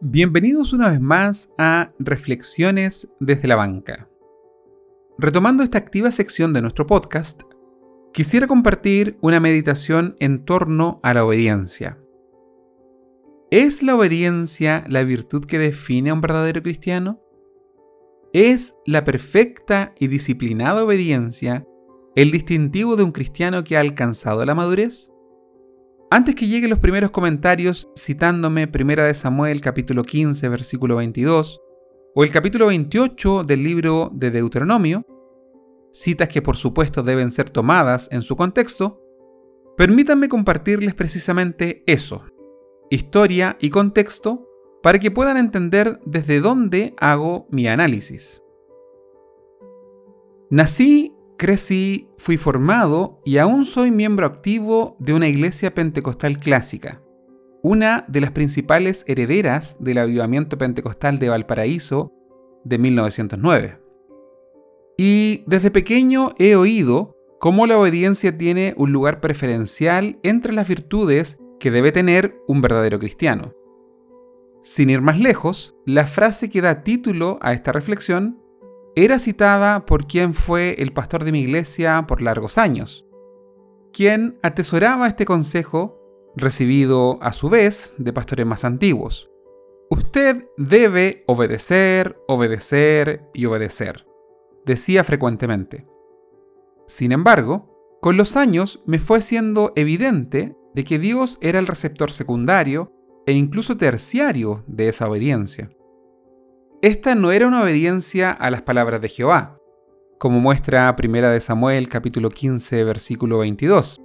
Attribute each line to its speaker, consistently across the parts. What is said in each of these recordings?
Speaker 1: Bienvenidos una vez más a Reflexiones desde la banca. Retomando esta activa sección de nuestro podcast, quisiera compartir una meditación en torno a la obediencia. ¿Es la obediencia la virtud que define a un verdadero cristiano? ¿Es la perfecta y disciplinada obediencia el distintivo de un cristiano que ha alcanzado la madurez? Antes que lleguen los primeros comentarios citándome 1 de Samuel capítulo 15 versículo 22 o el capítulo 28 del libro de Deuteronomio, citas que por supuesto deben ser tomadas en su contexto, permítanme compartirles precisamente eso, historia y contexto, para que puedan entender desde dónde hago mi análisis. Nací crecí, fui formado y aún soy miembro activo de una iglesia pentecostal clásica, una de las principales herederas del avivamiento pentecostal de Valparaíso de 1909. Y desde pequeño he oído cómo la obediencia tiene un lugar preferencial entre las virtudes que debe tener un verdadero cristiano. Sin ir más lejos, la frase que da título a esta reflexión era citada por quien fue el pastor de mi iglesia por largos años, quien atesoraba este consejo recibido a su vez de pastores más antiguos. Usted debe obedecer, obedecer y obedecer, decía frecuentemente. Sin embargo, con los años me fue siendo evidente de que Dios era el receptor secundario e incluso terciario de esa obediencia. Esta no era una obediencia a las palabras de Jehová, como muestra 1 de Samuel capítulo 15 versículo 22,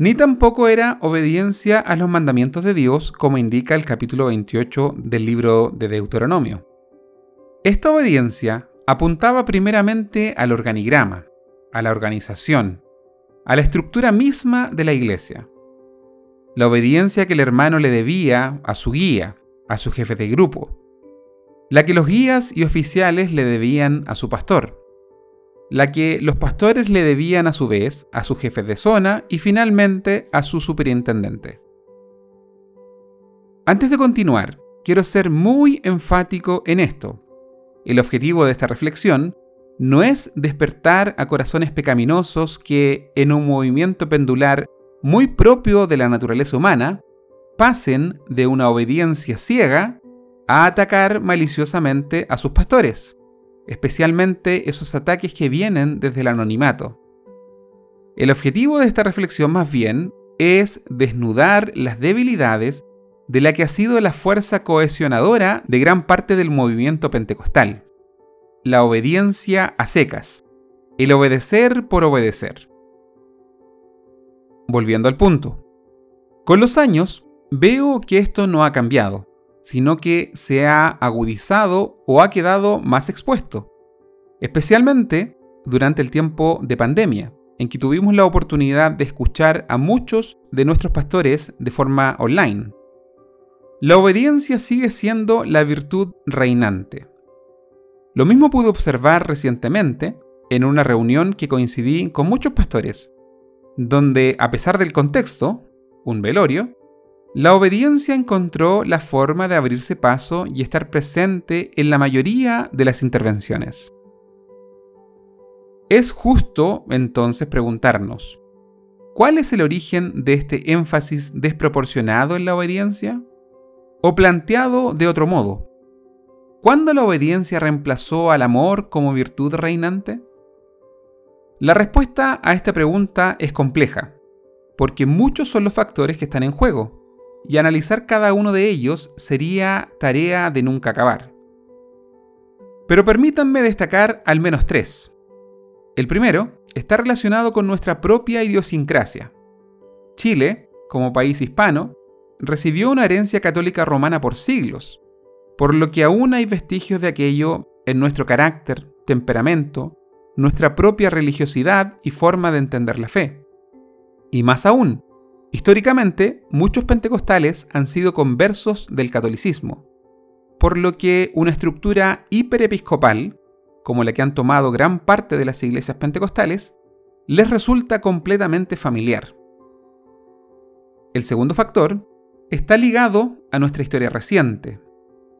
Speaker 1: ni tampoco era obediencia a los mandamientos de Dios, como indica el capítulo 28 del libro de Deuteronomio. Esta obediencia apuntaba primeramente al organigrama, a la organización, a la estructura misma de la iglesia. La obediencia que el hermano le debía a su guía, a su jefe de grupo, la que los guías y oficiales le debían a su pastor, la que los pastores le debían a su vez a su jefe de zona y finalmente a su superintendente. Antes de continuar, quiero ser muy enfático en esto. El objetivo de esta reflexión no es despertar a corazones pecaminosos que, en un movimiento pendular muy propio de la naturaleza humana, pasen de una obediencia ciega a atacar maliciosamente a sus pastores, especialmente esos ataques que vienen desde el anonimato. El objetivo de esta reflexión más bien es desnudar las debilidades de la que ha sido la fuerza cohesionadora de gran parte del movimiento pentecostal, la obediencia a secas, el obedecer por obedecer. Volviendo al punto. Con los años, veo que esto no ha cambiado sino que se ha agudizado o ha quedado más expuesto, especialmente durante el tiempo de pandemia, en que tuvimos la oportunidad de escuchar a muchos de nuestros pastores de forma online. La obediencia sigue siendo la virtud reinante. Lo mismo pude observar recientemente en una reunión que coincidí con muchos pastores, donde a pesar del contexto, un velorio, la obediencia encontró la forma de abrirse paso y estar presente en la mayoría de las intervenciones. Es justo entonces preguntarnos, ¿cuál es el origen de este énfasis desproporcionado en la obediencia? O planteado de otro modo, ¿cuándo la obediencia reemplazó al amor como virtud reinante? La respuesta a esta pregunta es compleja, porque muchos son los factores que están en juego y analizar cada uno de ellos sería tarea de nunca acabar. Pero permítanme destacar al menos tres. El primero está relacionado con nuestra propia idiosincrasia. Chile, como país hispano, recibió una herencia católica romana por siglos, por lo que aún hay vestigios de aquello en nuestro carácter, temperamento, nuestra propia religiosidad y forma de entender la fe. Y más aún, Históricamente, muchos pentecostales han sido conversos del catolicismo, por lo que una estructura hiperepiscopal, como la que han tomado gran parte de las iglesias pentecostales, les resulta completamente familiar. El segundo factor está ligado a nuestra historia reciente,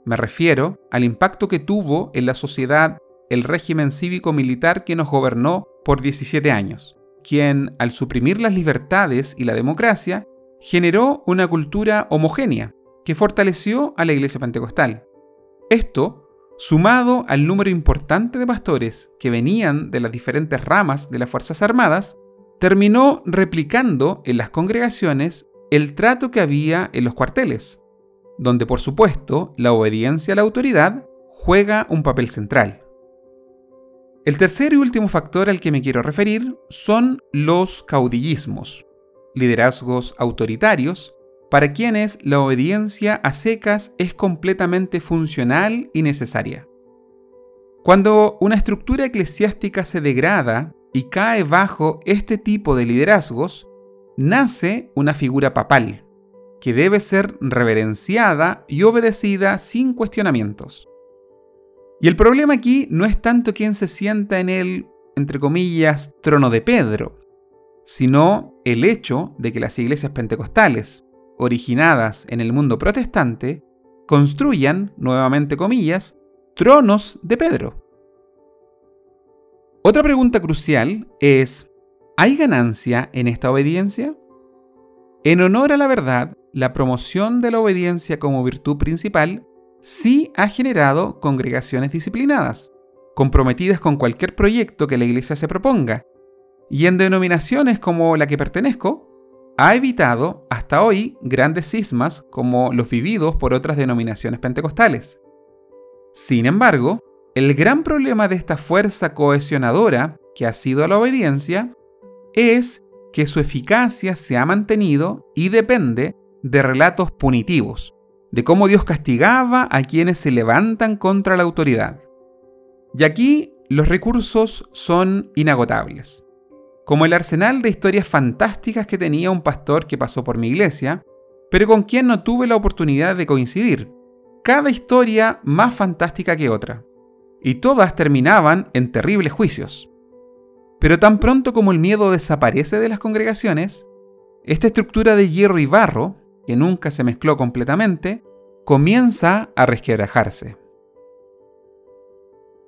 Speaker 1: Me refiero al impacto que tuvo en la sociedad el régimen cívico-militar que nos gobernó por 17 años, quien, al suprimir las libertades y la democracia, generó una cultura homogénea que fortaleció a la Iglesia Pentecostal. Esto, sumado al número importante de pastores que venían de las diferentes ramas de las Fuerzas Armadas, terminó replicando en las congregaciones el trato que había en los cuarteles, donde por supuesto la obediencia a la autoridad juega un papel central. El tercer y último factor al que me quiero referir son los caudillismos, liderazgos autoritarios para quienes la obediencia a secas es completamente funcional y necesaria. Cuando una estructura eclesiástica se degrada y cae bajo este tipo de liderazgos, nace una figura papal, que debe ser reverenciada y obedecida sin cuestionamientos. Y el problema aquí no es tanto quien se sienta en el, entre comillas, trono de Pedro, sino el hecho de que las iglesias pentecostales, originadas en el mundo protestante, construyan, nuevamente comillas, tronos de Pedro. Otra pregunta crucial es, ¿hay ganancia en esta obediencia? En honor a la verdad, la promoción de la obediencia como virtud principal sí ha generado congregaciones disciplinadas, comprometidas con cualquier proyecto que la Iglesia se proponga, y en denominaciones como la que pertenezco, ha evitado hasta hoy grandes cismas como los vividos por otras denominaciones pentecostales. Sin embargo, el gran problema de esta fuerza cohesionadora que ha sido la obediencia es que su eficacia se ha mantenido y depende de relatos punitivos, de cómo Dios castigaba a quienes se levantan contra la autoridad. Y aquí los recursos son inagotables como el arsenal de historias fantásticas que tenía un pastor que pasó por mi iglesia, pero con quien no tuve la oportunidad de coincidir. Cada historia más fantástica que otra. Y todas terminaban en terribles juicios. Pero tan pronto como el miedo desaparece de las congregaciones, esta estructura de hierro y barro, que nunca se mezcló completamente, comienza a resquebrajarse.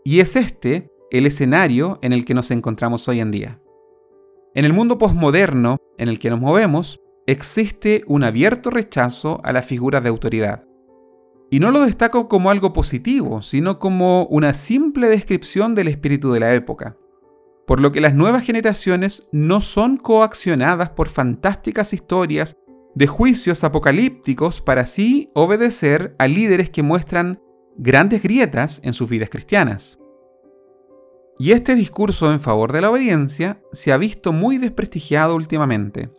Speaker 1: Y es este el escenario en el que nos encontramos hoy en día. En el mundo posmoderno en el que nos movemos, existe un abierto rechazo a las figuras de autoridad. Y no lo destaco como algo positivo, sino como una simple descripción del espíritu de la época. Por lo que las nuevas generaciones no son coaccionadas por fantásticas historias de juicios apocalípticos para así obedecer a líderes que muestran grandes grietas en sus vidas cristianas. Y este discurso en favor de la obediencia se ha visto muy desprestigiado últimamente,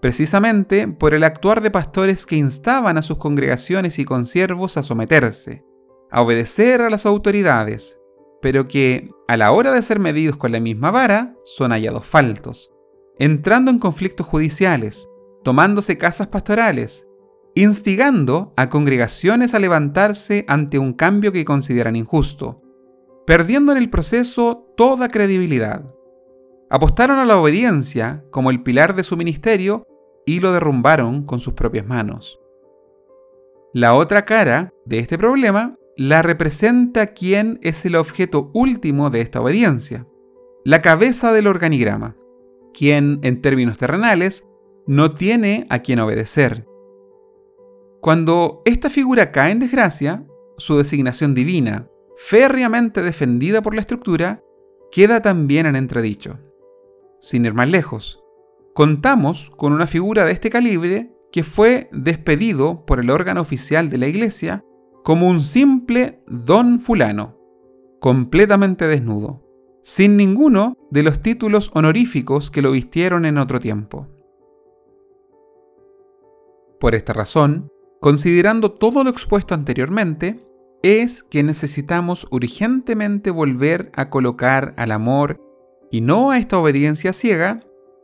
Speaker 1: precisamente por el actuar de pastores que instaban a sus congregaciones y consiervos a someterse, a obedecer a las autoridades, pero que, a la hora de ser medidos con la misma vara, son hallados faltos, entrando en conflictos judiciales, tomándose casas pastorales, instigando a congregaciones a levantarse ante un cambio que consideran injusto, perdiendo en el proceso toda credibilidad. Apostaron a la obediencia como el pilar de su ministerio y lo derrumbaron con sus propias manos. La otra cara de este problema la representa quien es el objeto último de esta obediencia, la cabeza del organigrama, quien en términos terrenales no tiene a quien obedecer. Cuando esta figura cae en desgracia, su designación divina, férreamente defendida por la estructura, queda también en entredicho. Sin ir más lejos, contamos con una figura de este calibre que fue despedido por el órgano oficial de la Iglesia como un simple don fulano, completamente desnudo, sin ninguno de los títulos honoríficos que lo vistieron en otro tiempo. Por esta razón, considerando todo lo expuesto anteriormente, es que necesitamos urgentemente volver a colocar al amor y no a esta obediencia ciega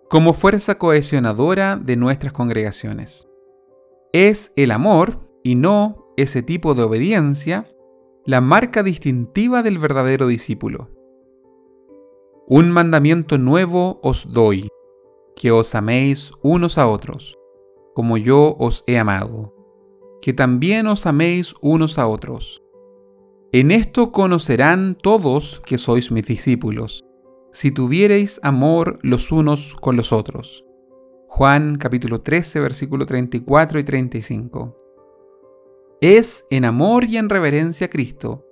Speaker 1: como fuerza cohesionadora de nuestras congregaciones. Es el amor y no ese tipo de obediencia la marca distintiva del verdadero discípulo. Un mandamiento nuevo os doy, que os améis unos a otros, como yo os he amado que también os améis unos a otros. En esto conocerán todos que sois mis discípulos, si tuviereis amor los unos con los otros. Juan capítulo 13, versículo 34 y 35. Es en amor y en reverencia a Cristo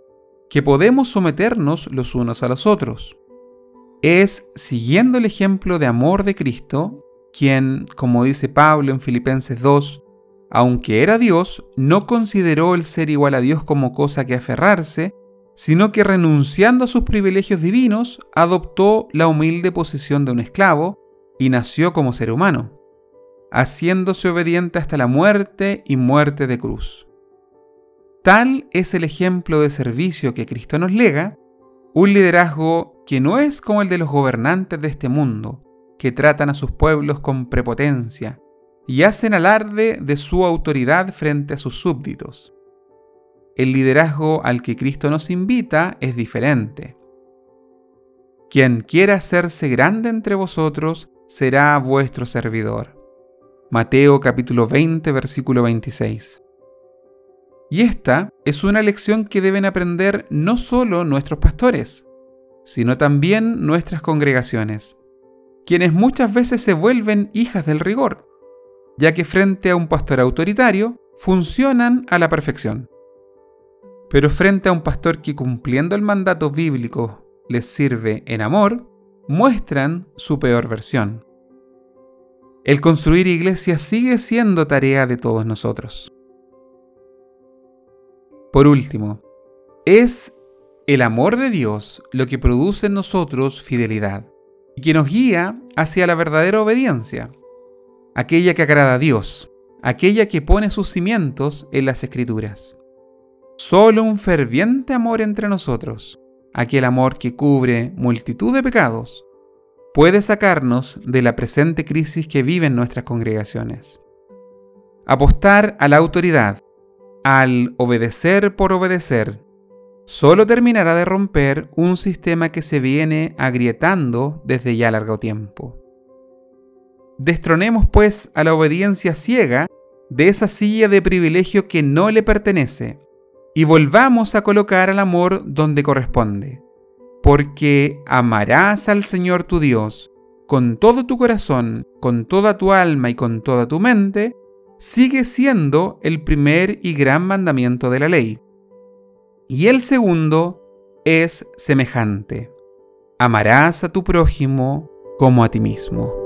Speaker 1: que podemos someternos los unos a los otros. Es siguiendo el ejemplo de amor de Cristo, quien, como dice Pablo en Filipenses 2, aunque era Dios, no consideró el ser igual a Dios como cosa que aferrarse, sino que renunciando a sus privilegios divinos, adoptó la humilde posición de un esclavo y nació como ser humano, haciéndose obediente hasta la muerte y muerte de cruz. Tal es el ejemplo de servicio que Cristo nos lega, un liderazgo que no es como el de los gobernantes de este mundo, que tratan a sus pueblos con prepotencia y hacen alarde de su autoridad frente a sus súbditos. El liderazgo al que Cristo nos invita es diferente. Quien quiera hacerse grande entre vosotros será vuestro servidor. Mateo capítulo 20 versículo 26. Y esta es una lección que deben aprender no solo nuestros pastores, sino también nuestras congregaciones, quienes muchas veces se vuelven hijas del rigor, ya que frente a un pastor autoritario funcionan a la perfección. Pero frente a un pastor que cumpliendo el mandato bíblico les sirve en amor, muestran su peor versión. El construir iglesias sigue siendo tarea de todos nosotros. Por último, es el amor de Dios lo que produce en nosotros fidelidad y que nos guía hacia la verdadera obediencia, aquella que agrada a Dios, aquella que pone sus cimientos en las escrituras. Solo un ferviente amor entre nosotros, aquel amor que cubre multitud de pecados, puede sacarnos de la presente crisis que viven nuestras congregaciones. Apostar a la autoridad, al obedecer por obedecer, solo terminará de romper un sistema que se viene agrietando desde ya largo tiempo. Destronemos pues a la obediencia ciega de esa silla de privilegio que no le pertenece y volvamos a colocar al amor donde corresponde porque amarás al Señor tu Dios con todo tu corazón, con toda tu alma y con toda tu mente, sigue siendo el primer y gran mandamiento de la ley. Y el segundo es semejante. Amarás a tu prójimo como a ti mismo.